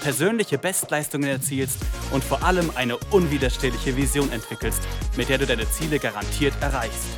persönliche Bestleistungen erzielst und vor allem eine unwiderstehliche Vision entwickelst, mit der du deine Ziele garantiert erreichst.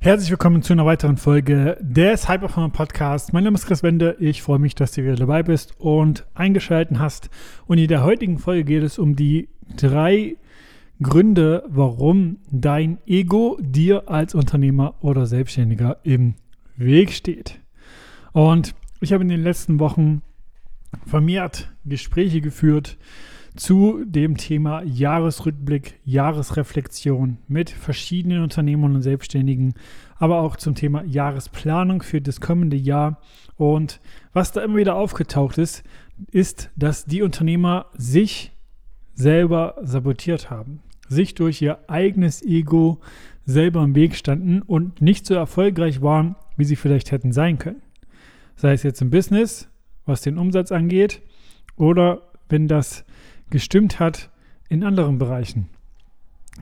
Herzlich willkommen zu einer weiteren Folge des Hyperformer Podcasts. Mein Name ist Chris Wende. Ich freue mich, dass du wieder dabei bist und eingeschaltet hast. Und in der heutigen Folge geht es um die drei Gründe, warum dein Ego dir als Unternehmer oder Selbstständiger im Weg steht. Und ich habe in den letzten Wochen vermehrt Gespräche geführt zu dem Thema Jahresrückblick, Jahresreflexion mit verschiedenen Unternehmern und Selbstständigen, aber auch zum Thema Jahresplanung für das kommende Jahr. Und was da immer wieder aufgetaucht ist, ist, dass die Unternehmer sich selber sabotiert haben, sich durch ihr eigenes Ego selber im Weg standen und nicht so erfolgreich waren, wie sie vielleicht hätten sein können sei es jetzt im Business, was den Umsatz angeht, oder wenn das gestimmt hat in anderen Bereichen,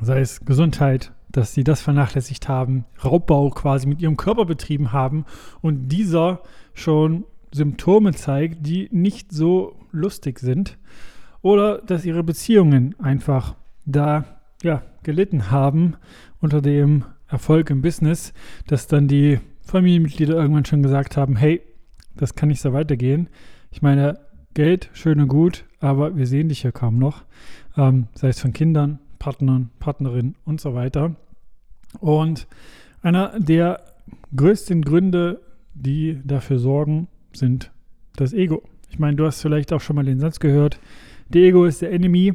sei es Gesundheit, dass sie das vernachlässigt haben, Raubbau quasi mit ihrem Körper betrieben haben und dieser schon Symptome zeigt, die nicht so lustig sind, oder dass ihre Beziehungen einfach da ja, gelitten haben unter dem Erfolg im Business, dass dann die Familienmitglieder irgendwann schon gesagt haben, hey, das kann nicht so weitergehen. Ich meine, Geld, schön und gut, aber wir sehen dich ja kaum noch. Ähm, sei es von Kindern, Partnern, Partnerinnen und so weiter. Und einer der größten Gründe, die dafür sorgen, sind das Ego. Ich meine, du hast vielleicht auch schon mal den Satz gehört, der Ego ist der Enemy.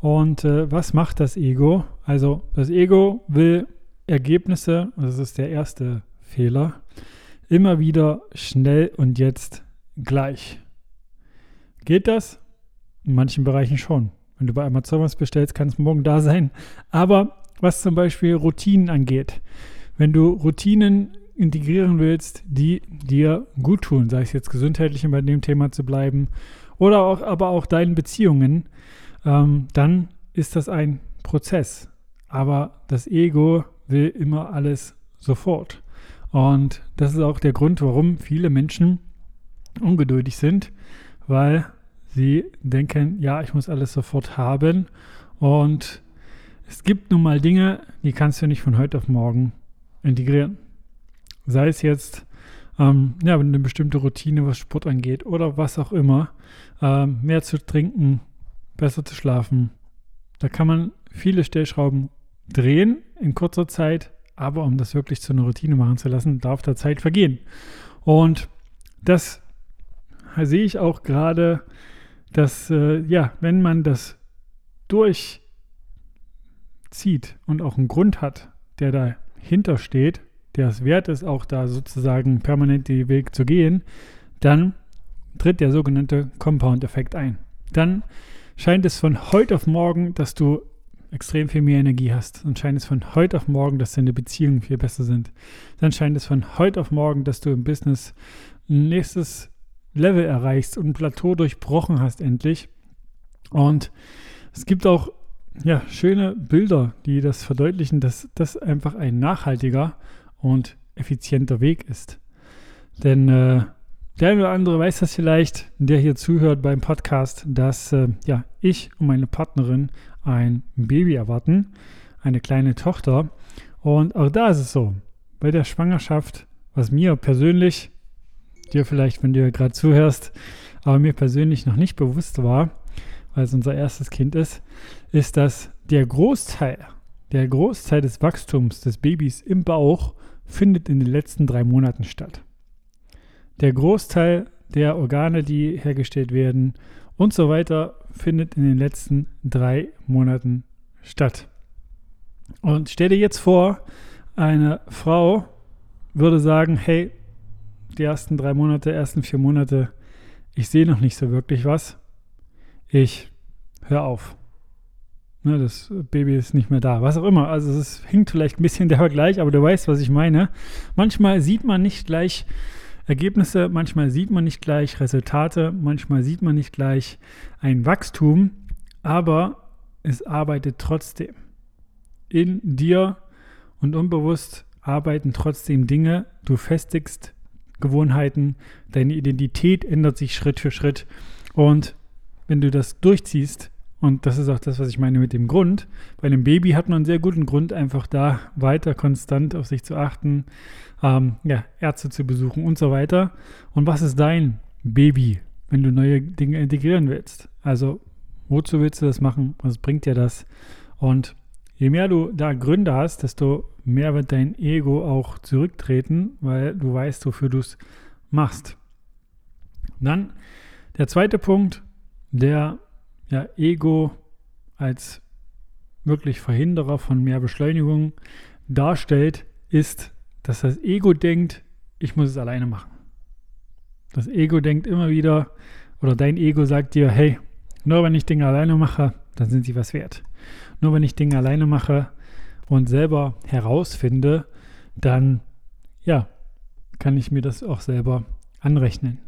Und äh, was macht das Ego? Also das Ego will Ergebnisse, das ist der erste Fehler, Immer wieder schnell und jetzt gleich. Geht das? In manchen Bereichen schon. Wenn du bei Amazon was bestellst, kann es morgen da sein. Aber was zum Beispiel Routinen angeht, wenn du Routinen integrieren willst, die dir gut tun, sei es jetzt gesundheitlich, um bei dem Thema zu bleiben, oder auch, aber auch deinen Beziehungen, ähm, dann ist das ein Prozess. Aber das Ego will immer alles sofort. Und das ist auch der Grund, warum viele Menschen ungeduldig sind, weil sie denken, ja, ich muss alles sofort haben. Und es gibt nun mal Dinge, die kannst du nicht von heute auf morgen integrieren. Sei es jetzt, ähm, ja, eine bestimmte Routine, was Sport angeht oder was auch immer, ähm, mehr zu trinken, besser zu schlafen. Da kann man viele Stellschrauben drehen in kurzer Zeit, aber um das wirklich zu einer Routine machen zu lassen, darf da Zeit vergehen. Und das sehe ich auch gerade, dass, äh, ja, wenn man das durchzieht und auch einen Grund hat, der dahinter steht, der es wert ist, auch da sozusagen permanent den Weg zu gehen, dann tritt der sogenannte Compound-Effekt ein. Dann scheint es von heute auf morgen, dass du extrem viel mehr Energie hast, dann scheint es von heute auf morgen, dass deine Beziehungen viel besser sind. Dann scheint es von heute auf morgen, dass du im Business ein nächstes Level erreichst und ein Plateau durchbrochen hast endlich. Und es gibt auch ja, schöne Bilder, die das verdeutlichen, dass das einfach ein nachhaltiger und effizienter Weg ist. Denn äh, der eine oder andere weiß das vielleicht, der hier zuhört beim Podcast, dass äh, ja, ich und meine Partnerin ein Baby erwarten, eine kleine Tochter. Und auch da ist es so, bei der Schwangerschaft, was mir persönlich, dir vielleicht, wenn du gerade zuhörst, aber mir persönlich noch nicht bewusst war, weil es unser erstes Kind ist, ist, dass der Großteil, der Großteil des Wachstums des Babys im Bauch findet in den letzten drei Monaten statt. Der Großteil der Organe, die hergestellt werden und so weiter, findet in den letzten drei Monaten statt. Und stell dir jetzt vor, eine Frau würde sagen, hey, die ersten drei Monate, ersten vier Monate, ich sehe noch nicht so wirklich was. Ich höre auf. Ne, das Baby ist nicht mehr da, was auch immer. Also es hinkt vielleicht ein bisschen der Vergleich, aber du weißt, was ich meine. Manchmal sieht man nicht gleich Ergebnisse, manchmal sieht man nicht gleich Resultate, manchmal sieht man nicht gleich ein Wachstum, aber es arbeitet trotzdem. In dir und unbewusst arbeiten trotzdem Dinge. Du festigst Gewohnheiten, deine Identität ändert sich Schritt für Schritt. Und wenn du das durchziehst, und das ist auch das, was ich meine mit dem Grund. Bei einem Baby hat man einen sehr guten Grund, einfach da weiter konstant auf sich zu achten, ähm, ja, Ärzte zu besuchen und so weiter. Und was ist dein Baby, wenn du neue Dinge integrieren willst? Also, wozu willst du das machen? Was bringt dir das? Und je mehr du da Gründe hast, desto mehr wird dein Ego auch zurücktreten, weil du weißt, wofür du es machst. Dann der zweite Punkt, der ja, Ego als wirklich Verhinderer von mehr Beschleunigung darstellt, ist, dass das Ego denkt, ich muss es alleine machen. Das Ego denkt immer wieder, oder dein Ego sagt dir, hey, nur wenn ich Dinge alleine mache, dann sind sie was wert. Nur wenn ich Dinge alleine mache und selber herausfinde, dann, ja, kann ich mir das auch selber anrechnen.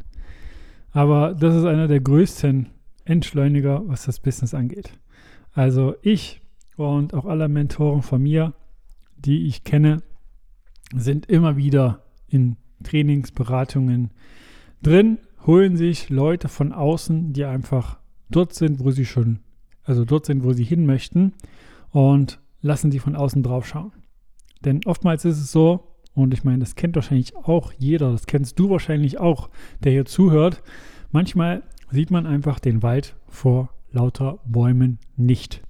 Aber das ist einer der größten Entschleuniger, was das Business angeht. Also ich und auch alle Mentoren von mir, die ich kenne, sind immer wieder in Trainingsberatungen drin, holen sich Leute von außen, die einfach dort sind, wo sie schon, also dort sind, wo sie hin möchten und lassen sie von außen drauf schauen. Denn oftmals ist es so, und ich meine, das kennt wahrscheinlich auch jeder, das kennst du wahrscheinlich auch, der hier zuhört. Manchmal sieht man einfach den Wald vor lauter Bäumen nicht.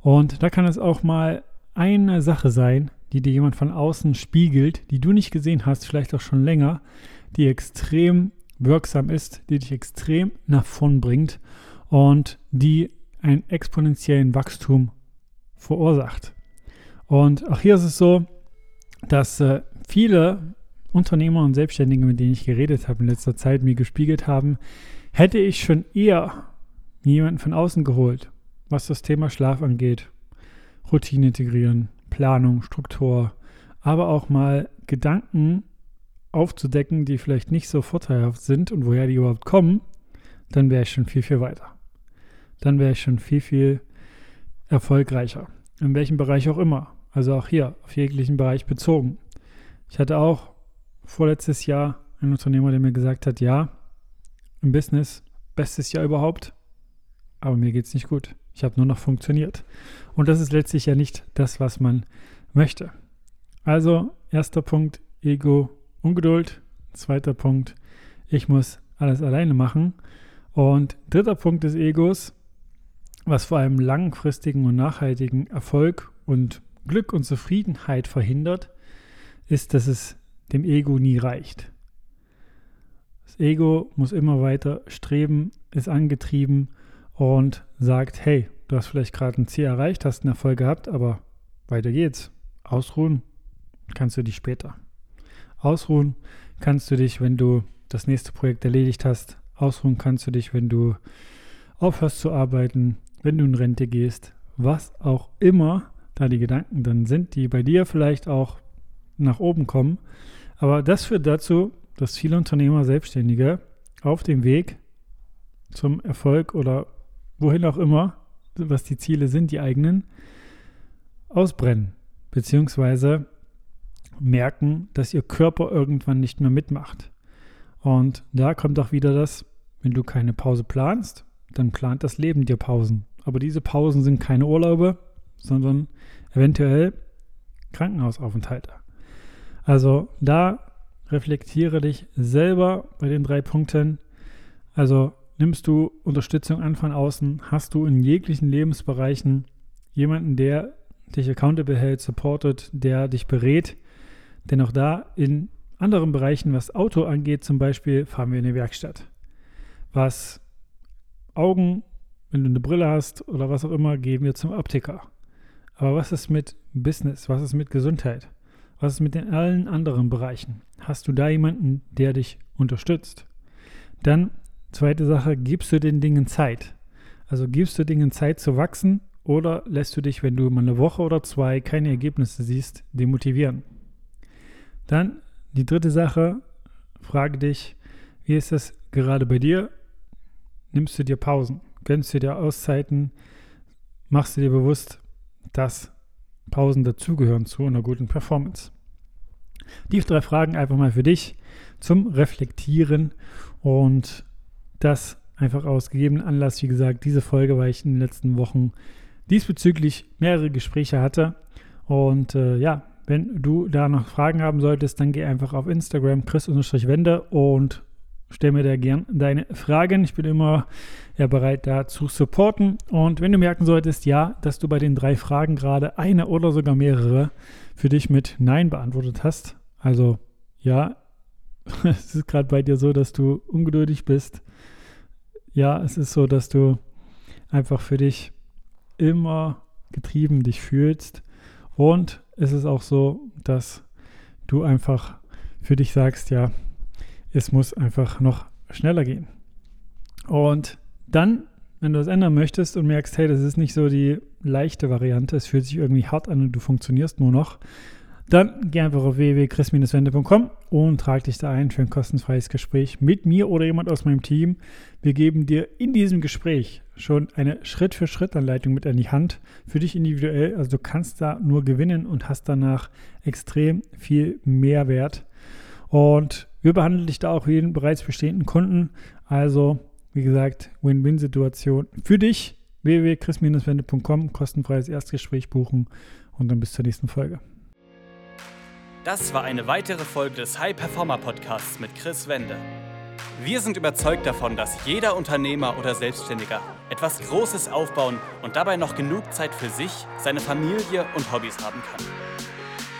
Und da kann es auch mal eine Sache sein, die dir jemand von außen spiegelt, die du nicht gesehen hast, vielleicht auch schon länger, die extrem wirksam ist, die dich extrem nach vorn bringt und die einen exponentiellen Wachstum verursacht. Und auch hier ist es so, dass äh, viele Unternehmer und Selbstständige, mit denen ich geredet habe in letzter Zeit, mir gespiegelt haben, Hätte ich schon eher jemanden von außen geholt, was das Thema Schlaf angeht, Routine integrieren, Planung, Struktur, aber auch mal Gedanken aufzudecken, die vielleicht nicht so vorteilhaft sind und woher die überhaupt kommen, dann wäre ich schon viel, viel weiter. Dann wäre ich schon viel, viel erfolgreicher. In welchem Bereich auch immer. Also auch hier, auf jeglichen Bereich bezogen. Ich hatte auch vorletztes Jahr einen Unternehmer, der mir gesagt hat, ja, im Business, bestes Jahr überhaupt, aber mir geht es nicht gut. Ich habe nur noch funktioniert. Und das ist letztlich ja nicht das, was man möchte. Also, erster Punkt, Ego, Ungeduld. Zweiter Punkt, ich muss alles alleine machen. Und dritter Punkt des Egos, was vor allem langfristigen und nachhaltigen Erfolg und Glück und Zufriedenheit verhindert, ist, dass es dem Ego nie reicht. Das Ego muss immer weiter streben, ist angetrieben und sagt, hey, du hast vielleicht gerade ein Ziel erreicht, hast einen Erfolg gehabt, aber weiter geht's. Ausruhen kannst du dich später. Ausruhen kannst du dich, wenn du das nächste Projekt erledigt hast. Ausruhen kannst du dich, wenn du aufhörst zu arbeiten, wenn du in Rente gehst, was auch immer da die Gedanken dann sind, die bei dir vielleicht auch nach oben kommen. Aber das führt dazu, dass viele Unternehmer, Selbstständige auf dem Weg zum Erfolg oder wohin auch immer, was die Ziele sind, die eigenen, ausbrennen, beziehungsweise merken, dass ihr Körper irgendwann nicht mehr mitmacht. Und da kommt auch wieder das, wenn du keine Pause planst, dann plant das Leben dir Pausen. Aber diese Pausen sind keine Urlaube, sondern eventuell Krankenhausaufenthalte. Also da reflektiere dich selber bei den drei Punkten. Also nimmst du Unterstützung an von außen, hast du in jeglichen Lebensbereichen jemanden, der dich accountable hält, supportet, der dich berät. Denn auch da in anderen Bereichen, was Auto angeht, zum Beispiel, fahren wir in eine Werkstatt. Was Augen, wenn du eine Brille hast oder was auch immer, gehen wir zum Optiker. Aber was ist mit Business? Was ist mit Gesundheit? Was ist mit den allen anderen Bereichen? Hast du da jemanden, der dich unterstützt? Dann, zweite Sache, gibst du den Dingen Zeit. Also gibst du Dingen Zeit zu wachsen Oder lässt du dich, wenn du mal eine Woche oder zwei keine Ergebnisse siehst, demotivieren? Dann die dritte Sache, frage dich, wie ist es gerade bei dir? Nimmst du dir Pausen? Gönnst du dir Auszeiten? Machst du dir bewusst, dass Pausen dazugehören zu einer guten Performance? Die drei Fragen einfach mal für dich zum Reflektieren und das einfach aus gegebenen Anlass, wie gesagt, diese Folge, weil ich in den letzten Wochen diesbezüglich mehrere Gespräche hatte. Und äh, ja, wenn du da noch Fragen haben solltest, dann geh einfach auf Instagram chris-wende und stell mir da gern deine Fragen. Ich bin immer ja, bereit, da zu supporten. Und wenn du merken solltest, ja, dass du bei den drei Fragen gerade eine oder sogar mehrere für dich mit Nein beantwortet hast, also ja, es ist gerade bei dir so, dass du ungeduldig bist. Ja, es ist so, dass du einfach für dich immer getrieben dich fühlst. Und es ist auch so, dass du einfach für dich sagst, ja, es muss einfach noch schneller gehen. Und dann, wenn du das ändern möchtest und merkst, hey, das ist nicht so die leichte Variante, es fühlt sich irgendwie hart an und du funktionierst nur noch, dann geh einfach auf www.chris-wende.com und trag dich da ein für ein kostenfreies Gespräch mit mir oder jemand aus meinem Team. Wir geben dir in diesem Gespräch schon eine Schritt-für-Schritt-Anleitung mit an die Hand für dich individuell. Also du kannst da nur gewinnen und hast danach extrem viel Mehrwert. Und wir behandeln dich da auch wie den bereits bestehenden Kunden. Also, wie gesagt, Win-Win-Situation für dich. www.chris-wende.com, kostenfreies Erstgespräch buchen und dann bis zur nächsten Folge. Das war eine weitere Folge des High Performer Podcasts mit Chris Wende. Wir sind überzeugt davon, dass jeder Unternehmer oder Selbstständiger etwas Großes aufbauen und dabei noch genug Zeit für sich, seine Familie und Hobbys haben kann.